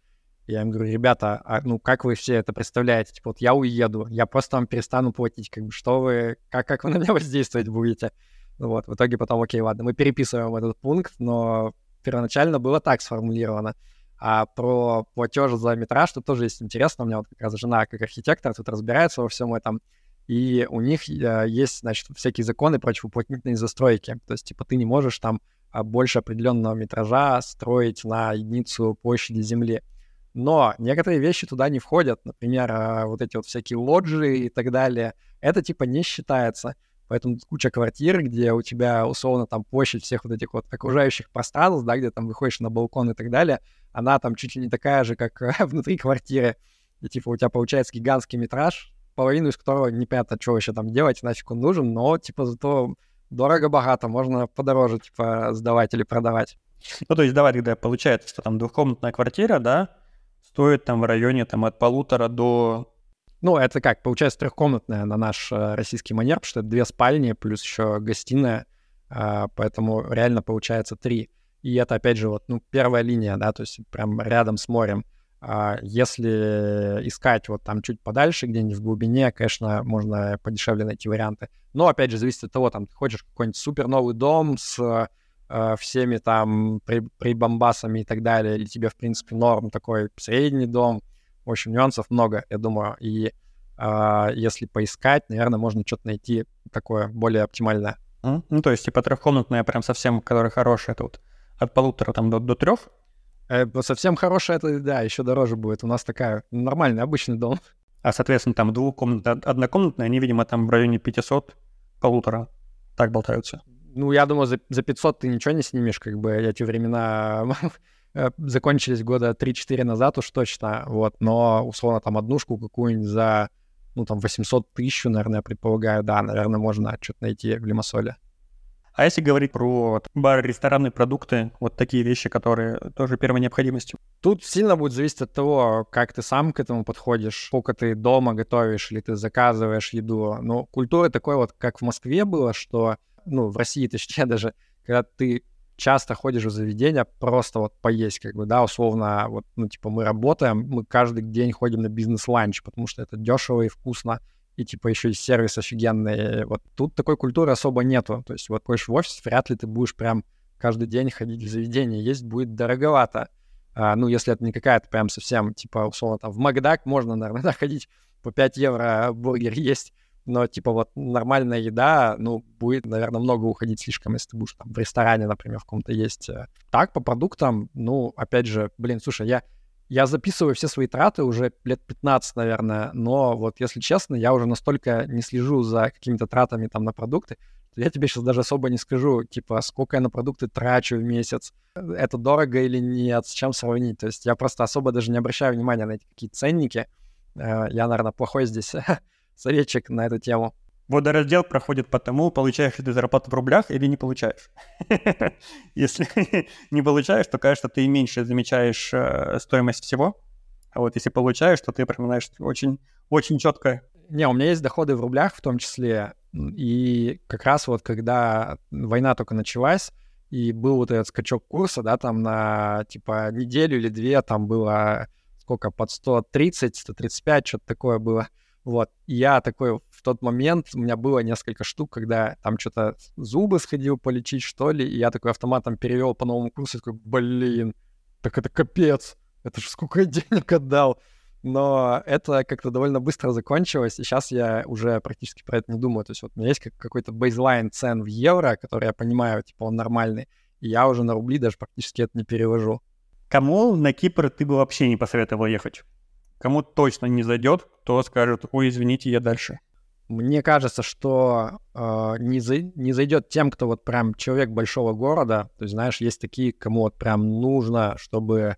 Я им говорю, ребята, а, ну как вы все это представляете? Типа, вот я уеду, я просто вам перестану платить, как бы, что вы, как, как вы на меня <laughs> воздействовать будете? Вот, в итоге потом, окей, ладно, мы переписываем этот пункт, но первоначально было так сформулировано. А про платеж за метраж тут тоже есть интересно. У меня вот как раз жена как архитектор тут разбирается во всем этом. И у них э, есть, значит, всякие законы против уплотнительной застройки. То есть, типа, ты не можешь там а, больше определенного метража строить на единицу площади земли. Но некоторые вещи туда не входят. Например, а, вот эти вот всякие лоджии и так далее. Это, типа, не считается. Поэтому куча квартир, где у тебя условно там площадь всех вот этих вот окружающих пространств, да, где там выходишь на балкон и так далее, она там чуть ли не такая же, как <laughs> внутри квартиры. И типа у тебя получается гигантский метраж, половину из которого непонятно, что вообще там делать, нафиг он нужен, но типа зато дорого-богато, можно подороже типа сдавать или продавать. Ну, то есть давай тогда получается, что там двухкомнатная квартира, да, стоит там в районе там от полутора до ну, это как, получается, трехкомнатная на наш э, российский манер, потому что это две спальни плюс еще гостиная, э, поэтому реально получается три. И это, опять же, вот, ну, первая линия, да, то есть прям рядом с морем. А если искать вот там чуть подальше, где-нибудь в глубине, конечно, можно подешевле найти варианты. Но, опять же, зависит от того, там, ты хочешь какой-нибудь супер новый дом с э, всеми там при, прибамбасами и так далее, или тебе, в принципе, норм такой средний дом, в общем, нюансов много, я думаю. И э, если поискать, наверное, можно что-то найти такое более оптимальное. Mm? Ну, то есть, типа, трехкомнатная прям совсем, которая хорошая, это вот от полутора там до, до трех? Э, совсем хорошая, это, да, еще дороже будет. У нас такая нормальный, обычный дом. А, соответственно, там двухкомнатная, однокомнатная, они, видимо, там в районе 500, полутора. Так болтаются. Ну, я думаю, за, за 500 ты ничего не снимешь, как бы эти времена закончились года 3-4 назад уж точно, вот, но условно там однушку какую-нибудь за, ну, там, 800 тысяч, наверное, предполагаю, да, наверное, можно что-то найти в Лимассоле. А если говорить про бары, рестораны, продукты, вот такие вещи, которые тоже первой необходимостью? Тут сильно будет зависеть от того, как ты сам к этому подходишь, сколько ты дома готовишь или ты заказываешь еду. Ну, культура такой вот, как в Москве было, что, ну, в России, точнее <laughs> даже, когда ты часто ходишь в заведения просто вот поесть, как бы, да, условно, вот, ну, типа, мы работаем, мы каждый день ходим на бизнес-ланч, потому что это дешево и вкусно, и, типа, еще и сервис офигенный. Вот тут такой культуры особо нету. То есть вот ходишь в офис, вряд ли ты будешь прям каждый день ходить в заведение. Есть будет дороговато. А, ну, если это не какая-то прям совсем, типа, условно, там, в Макдак можно, наверное, <laughs> да, ходить по 5 евро бургер есть но, типа, вот нормальная еда, ну, будет, наверное, много уходить слишком, если ты будешь там в ресторане, например, в каком-то есть. Э. Так, по продуктам, ну, опять же, блин, слушай, я, я записываю все свои траты уже лет 15, наверное, но вот, если честно, я уже настолько не слежу за какими-то тратами там на продукты, я тебе сейчас даже особо не скажу, типа, сколько я на продукты трачу в месяц, это дорого или нет, с чем сравнить. То есть я просто особо даже не обращаю внимания на эти какие ценники. Э, я, наверное, плохой здесь <laughs> советчик на эту тему. Водораздел проходит по тому, получаешь ли ты зарплату в рублях или не получаешь. <laughs> Если <laughs> не получаешь, то, кажется, ты меньше замечаешь э, стоимость всего. А вот если получаешь, то ты понимаешь очень, очень четко. Не, у меня есть доходы в рублях в том числе. И как раз вот когда война только началась, и был вот этот скачок курса, да, там на типа неделю или две, там было сколько, под 130, 135, что-то такое было. Вот. И я такой в тот момент, у меня было несколько штук, когда там что-то зубы сходил полечить, что ли, и я такой автоматом перевел по новому курсу, такой, блин, так это капец, это же сколько я <laughs> денег отдал. Но это как-то довольно быстро закончилось, и сейчас я уже практически про это не думаю. То есть вот у меня есть как какой-то бейзлайн цен в евро, который я понимаю, типа он нормальный, и я уже на рубли даже практически это не перевожу. Кому на Кипр ты бы вообще не посоветовал ехать? Кому точно не зайдет, кто скажет, ой, извините, я дальше. Мне кажется, что э, не, за, не зайдет тем, кто вот прям человек большого города. То есть, знаешь, есть такие, кому вот прям нужно, чтобы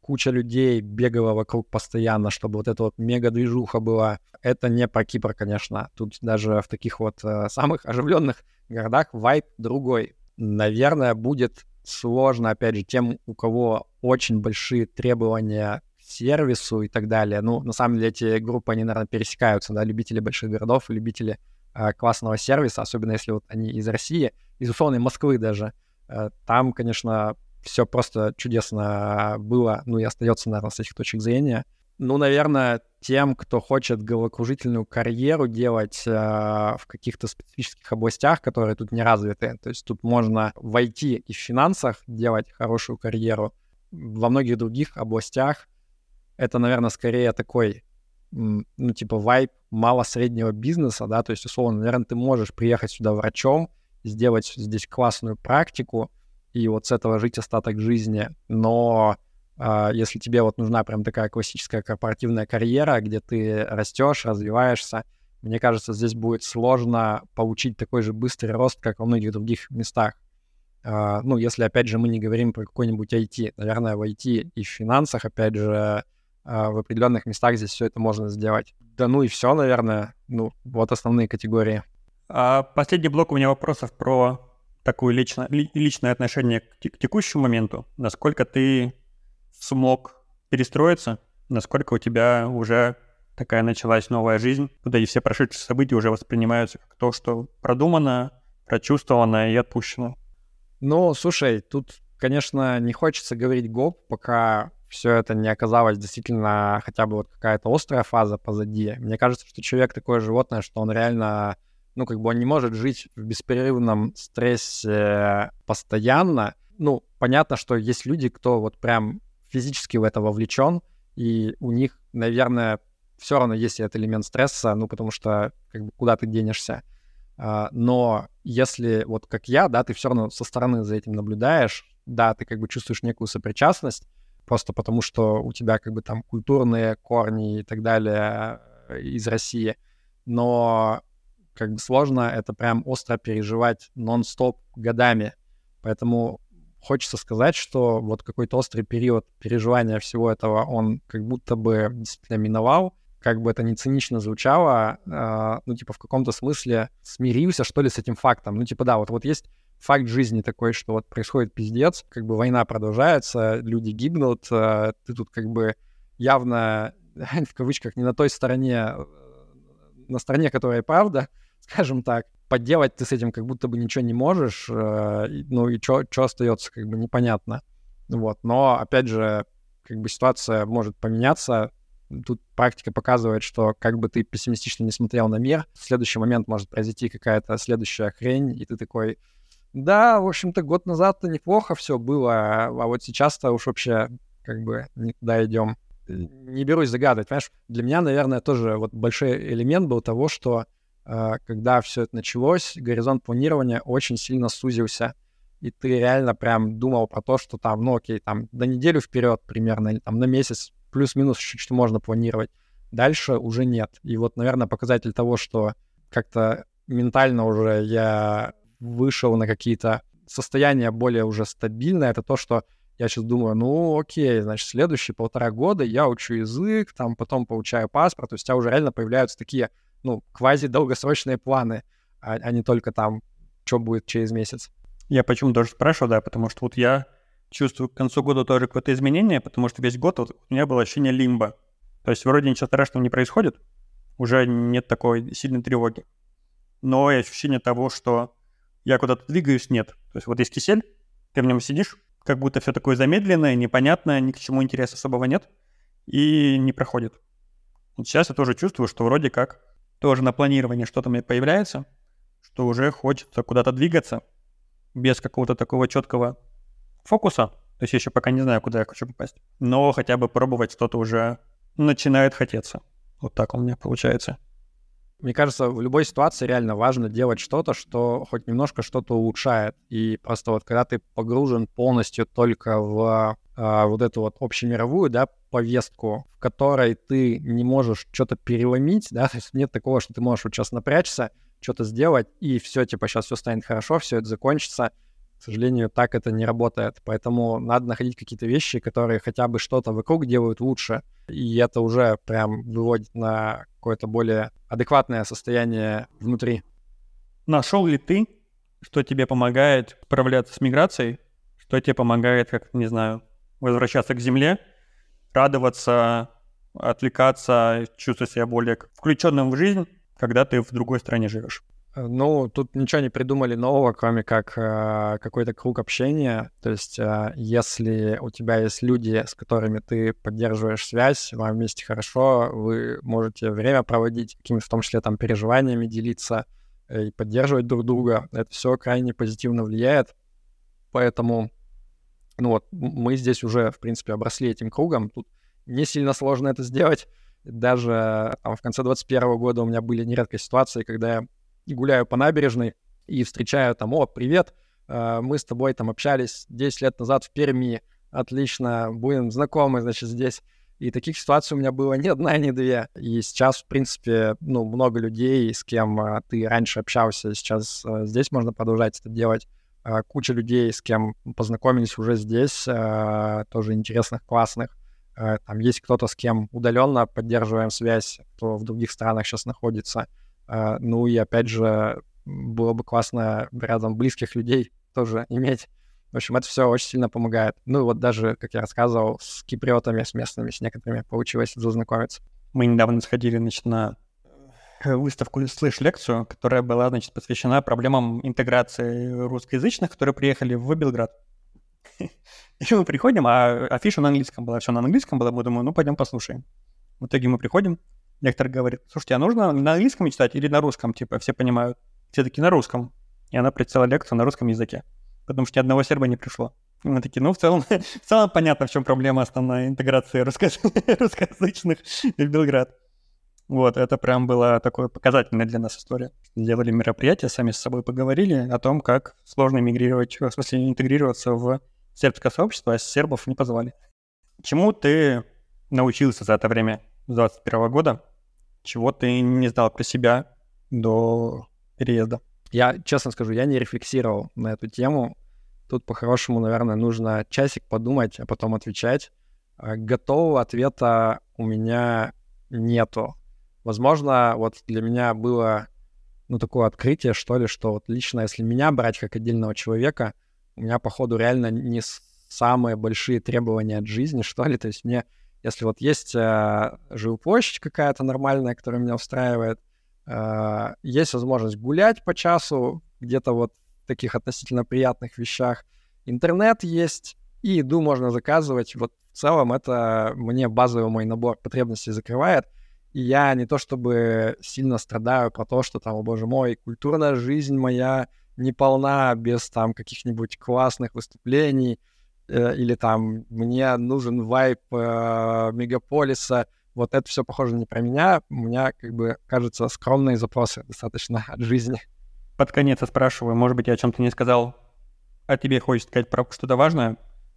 куча людей бегала вокруг постоянно, чтобы вот эта вот мега-движуха была. Это не про Кипр, конечно. Тут даже в таких вот э, самых <laughs> оживленных городах вайп другой. Наверное, будет сложно, опять же, тем, у кого очень большие требования сервису и так далее. Ну, на самом деле, эти группы, они, наверное, пересекаются, да, любители больших городов любители э, классного сервиса, особенно если вот они из России, из условной Москвы даже. Э, там, конечно, все просто чудесно было, ну и остается, наверное, с этих точек зрения. Ну, наверное, тем, кто хочет головокружительную карьеру делать э, в каких-то специфических областях, которые тут не развиты. То есть тут можно войти и в финансах делать хорошую карьеру. Во многих других областях это, наверное, скорее такой, ну, типа, вайп мало-среднего бизнеса, да, то есть, условно, наверное, ты можешь приехать сюда врачом, сделать здесь классную практику и вот с этого жить остаток жизни, но Uh, если тебе вот нужна прям такая классическая корпоративная карьера, где ты растешь, развиваешься, мне кажется, здесь будет сложно получить такой же быстрый рост, как во многих других местах. Uh, ну, если, опять же, мы не говорим про какой-нибудь IT. Наверное, в IT и в финансах, опять же, в определенных местах здесь все это можно сделать. Да ну и все, наверное. Ну, вот основные категории. А последний блок у меня вопросов про такое лично, личное отношение к, к текущему моменту. Насколько ты смог перестроиться, насколько у тебя уже такая началась новая жизнь, куда и все прошедшие события уже воспринимаются как то, что продумано, прочувствовано и отпущено. Ну, слушай, тут, конечно, не хочется говорить гоп, пока все это не оказалось действительно хотя бы вот какая-то острая фаза позади. Мне кажется, что человек такое животное, что он реально, ну, как бы он не может жить в беспрерывном стрессе постоянно. Ну, понятно, что есть люди, кто вот прям физически в это вовлечен, и у них, наверное, все равно есть этот элемент стресса, ну, потому что как бы куда ты денешься. Uh, но если вот как я, да, ты все равно со стороны за этим наблюдаешь, да, ты как бы чувствуешь некую сопричастность, просто потому что у тебя как бы там культурные корни и так далее э, из России, но как бы сложно это прям остро переживать нон-стоп годами. Поэтому хочется сказать, что вот какой-то острый период переживания всего этого, он как будто бы действительно миновал, как бы это ни цинично звучало, э, ну, типа, в каком-то смысле смирился, что ли, с этим фактом. Ну, типа, да, вот, вот есть факт жизни такой, что вот происходит пиздец, как бы война продолжается, люди гибнут, э, ты тут как бы явно, <laughs> в кавычках, не на той стороне, э, на стороне, которая правда, <laughs> скажем так поделать ты с этим как будто бы ничего не можешь, э, ну и что остается, как бы непонятно. Вот, но, опять же, как бы ситуация может поменяться, тут практика показывает, что как бы ты пессимистично не смотрел на мир, в следующий момент может произойти какая-то следующая хрень, и ты такой, да, в общем-то, год назад-то неплохо все было, а вот сейчас-то уж вообще как бы никуда идем. Не берусь загадывать, понимаешь? Для меня, наверное, тоже вот большой элемент был того, что Э, когда все это началось, горизонт планирования очень сильно сузился, и ты реально прям думал про то, что там, ну окей, там до неделю вперед примерно, или там на месяц плюс-минус чуть-чуть можно планировать. Дальше уже нет. И вот, наверное, показатель того, что как-то ментально уже я вышел на какие-то состояния более уже стабильное, это то, что я сейчас думаю, ну окей, значит, следующие полтора года я учу язык, там потом получаю паспорт, то есть у тебя уже реально появляются такие, ну, квази-долгосрочные планы, а, а не только там, что будет через месяц. Я почему тоже спрашиваю, да, потому что вот я чувствую к концу года тоже какое-то изменение, потому что весь год вот у меня было ощущение лимба. То есть вроде ничего страшного не происходит, уже нет такой сильной тревоги. Но и ощущение того, что я куда-то двигаюсь, нет. То есть вот есть кисель, ты в нем сидишь, как будто все такое замедленное, непонятное, ни к чему интереса особого нет, и не проходит. Вот сейчас я тоже чувствую, что вроде как тоже на планировании что-то мне появляется, что уже хочется куда-то двигаться без какого-то такого четкого фокуса. То есть я еще пока не знаю, куда я хочу попасть. Но хотя бы пробовать что-то уже начинает хотеться. Вот так у меня получается. Мне кажется, в любой ситуации реально важно делать что-то, что хоть немножко что-то улучшает. И просто вот когда ты погружен полностью только в а, вот эту вот общемировую, да, повестку, в которой ты не можешь что-то переломить, да, <laughs> то есть нет такого, что ты можешь вот сейчас напрячься, что-то сделать, и все, типа, сейчас все станет хорошо, все это закончится. Сожалению, так это не работает. Поэтому надо находить какие-то вещи, которые хотя бы что-то вокруг делают лучше. И это уже прям выводит на какое-то более адекватное состояние внутри. Нашел ли ты, что тебе помогает справляться с миграцией, что тебе помогает, как, не знаю, возвращаться к земле, радоваться, отвлекаться, чувствовать себя более включенным в жизнь, когда ты в другой стране живешь? Э, ну, тут ничего не придумали нового, кроме как э, какой-то круг общения. То есть, э, если у тебя есть люди, с которыми ты поддерживаешь связь, вам вместе хорошо, вы можете время проводить, какими-то в том числе там переживаниями делиться э, и поддерживать друг друга. Это все крайне позитивно влияет. Поэтому, ну вот, мы здесь уже, в принципе, обросли этим кругом. Тут не сильно сложно это сделать. Даже там, в конце 2021 года у меня были нередко ситуации, когда я гуляю по набережной и встречаю там, о, привет, э, мы с тобой там общались 10 лет назад в Перми, отлично, будем знакомы, значит, здесь. И таких ситуаций у меня было ни одна, ни две. И сейчас, в принципе, ну, много людей, с кем э, ты раньше общался, сейчас э, здесь можно продолжать это делать. Куча людей, с кем познакомились уже здесь, тоже интересных, классных. Там есть кто-то, с кем удаленно поддерживаем связь, кто в других странах сейчас находится. А, ну и опять же, было бы классно рядом близких людей тоже иметь. В общем, это все очень сильно помогает. Ну и вот даже, как я рассказывал, с киприотами, с местными, с некоторыми получилось зазнакомиться. Мы недавно сходили, значит, на э, выставку слыш-лекцию, которая была, значит, посвящена проблемам интеграции русскоязычных, которые приехали в Белград. <laughs> И мы приходим, а афиша на английском была, все на английском было, мы думаем, ну, пойдем послушаем. В итоге мы приходим, Лектор говорит, слушайте, а нужно на английском читать или на русском? Типа, все понимают. Все таки на русском. И она представила лекцию на русском языке. Потому что ни одного серба не пришло. И мы такие, ну, в целом, <laughs> в целом понятно, в чем проблема основная интеграции русско... <laughs> русскоязычных в Белград. Вот, это прям была такой показательная для нас история. Сделали мероприятие, сами с собой поговорили о том, как сложно мигрировать, в смысле интегрироваться в сербское сообщество, а сербов не позвали. Чему ты научился за это время, с 21 года? Чего ты не знал про себя до переезда? Я, честно скажу, я не рефлексировал на эту тему. Тут по-хорошему, наверное, нужно часик подумать, а потом отвечать. А, готового ответа у меня нету. Возможно, вот для меня было, ну, такое открытие, что ли, что вот лично, если меня брать как отдельного человека, у меня, походу, реально не самые большие требования от жизни, что ли. То есть мне если вот есть э, жилплощадь какая-то нормальная, которая меня устраивает, э, есть возможность гулять по часу где-то вот в таких относительно приятных вещах, интернет есть, и еду можно заказывать. Вот в целом это мне базовый мой набор потребностей закрывает. И я не то чтобы сильно страдаю про то, что там, о боже мой, культурная жизнь моя не полна без там каких-нибудь классных выступлений, или там мне нужен вайп э, мегаполиса, вот это все похоже не про меня. У меня, как бы, кажется, скромные запросы достаточно от жизни. Под конец я спрашиваю, может быть, я о чем-то не сказал, а тебе хочется сказать про что-то важное,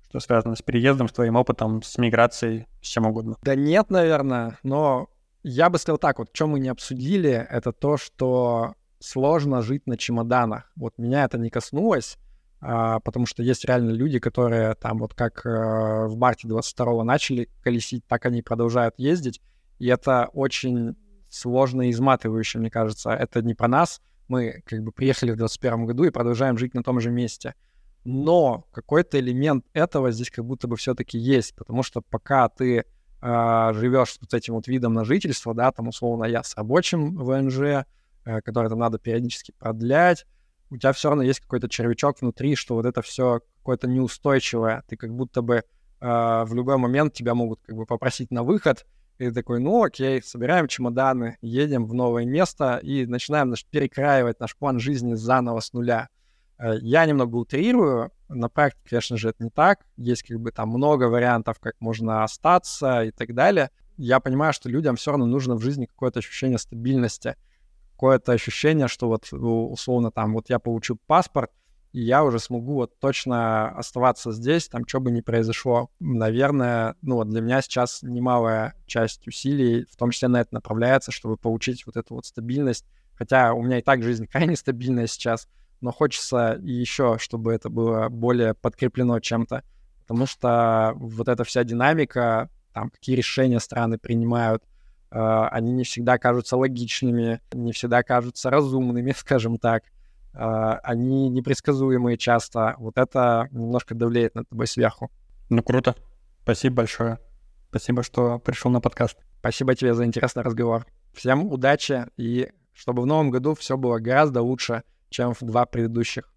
что связано с переездом, с твоим опытом, с миграцией, с чем угодно? Да нет, наверное, но я бы сказал так, вот, что мы не обсудили, это то, что сложно жить на чемоданах. Вот меня это не коснулось, потому что есть реально люди, которые там вот как а, в марте 22 начали колесить, так они продолжают ездить, и это очень сложно и изматывающе, мне кажется. Это не про нас, мы как бы приехали в 21 году и продолжаем жить на том же месте. Но какой-то элемент этого здесь как будто бы все-таки есть, потому что пока ты э, живешь с вот этим вот видом на жительство, да, там условно я с рабочим ВНЖ, э, который там надо периодически продлять, у тебя все равно есть какой-то червячок внутри, что вот это все какое-то неустойчивое. Ты как будто бы э, в любой момент тебя могут как бы попросить на выход, и ты такой, ну окей, собираем чемоданы, едем в новое место и начинаем наш, перекраивать наш план жизни заново с нуля. Э, я немного утрирую, на практике, конечно же, это не так. Есть как бы там много вариантов, как можно остаться и так далее. Я понимаю, что людям все равно нужно в жизни какое-то ощущение стабильности, какое-то ощущение, что вот условно там вот я получу паспорт, и я уже смогу вот точно оставаться здесь, там что бы ни произошло. Наверное, ну вот для меня сейчас немалая часть усилий, в том числе на это направляется, чтобы получить вот эту вот стабильность. Хотя у меня и так жизнь <laughs> крайне стабильная сейчас, но хочется еще, чтобы это было более подкреплено чем-то. Потому что вот эта вся динамика, там, какие решения страны принимают, они не всегда кажутся логичными, не всегда кажутся разумными, <laughs> скажем так. Э, они непредсказуемые часто. Вот это немножко давлеет на тобой сверху. Ну, круто. Спасибо большое. Спасибо, что пришел на подкаст. Спасибо тебе за интересный разговор. Всем удачи и чтобы в новом году все было гораздо лучше, чем в два предыдущих.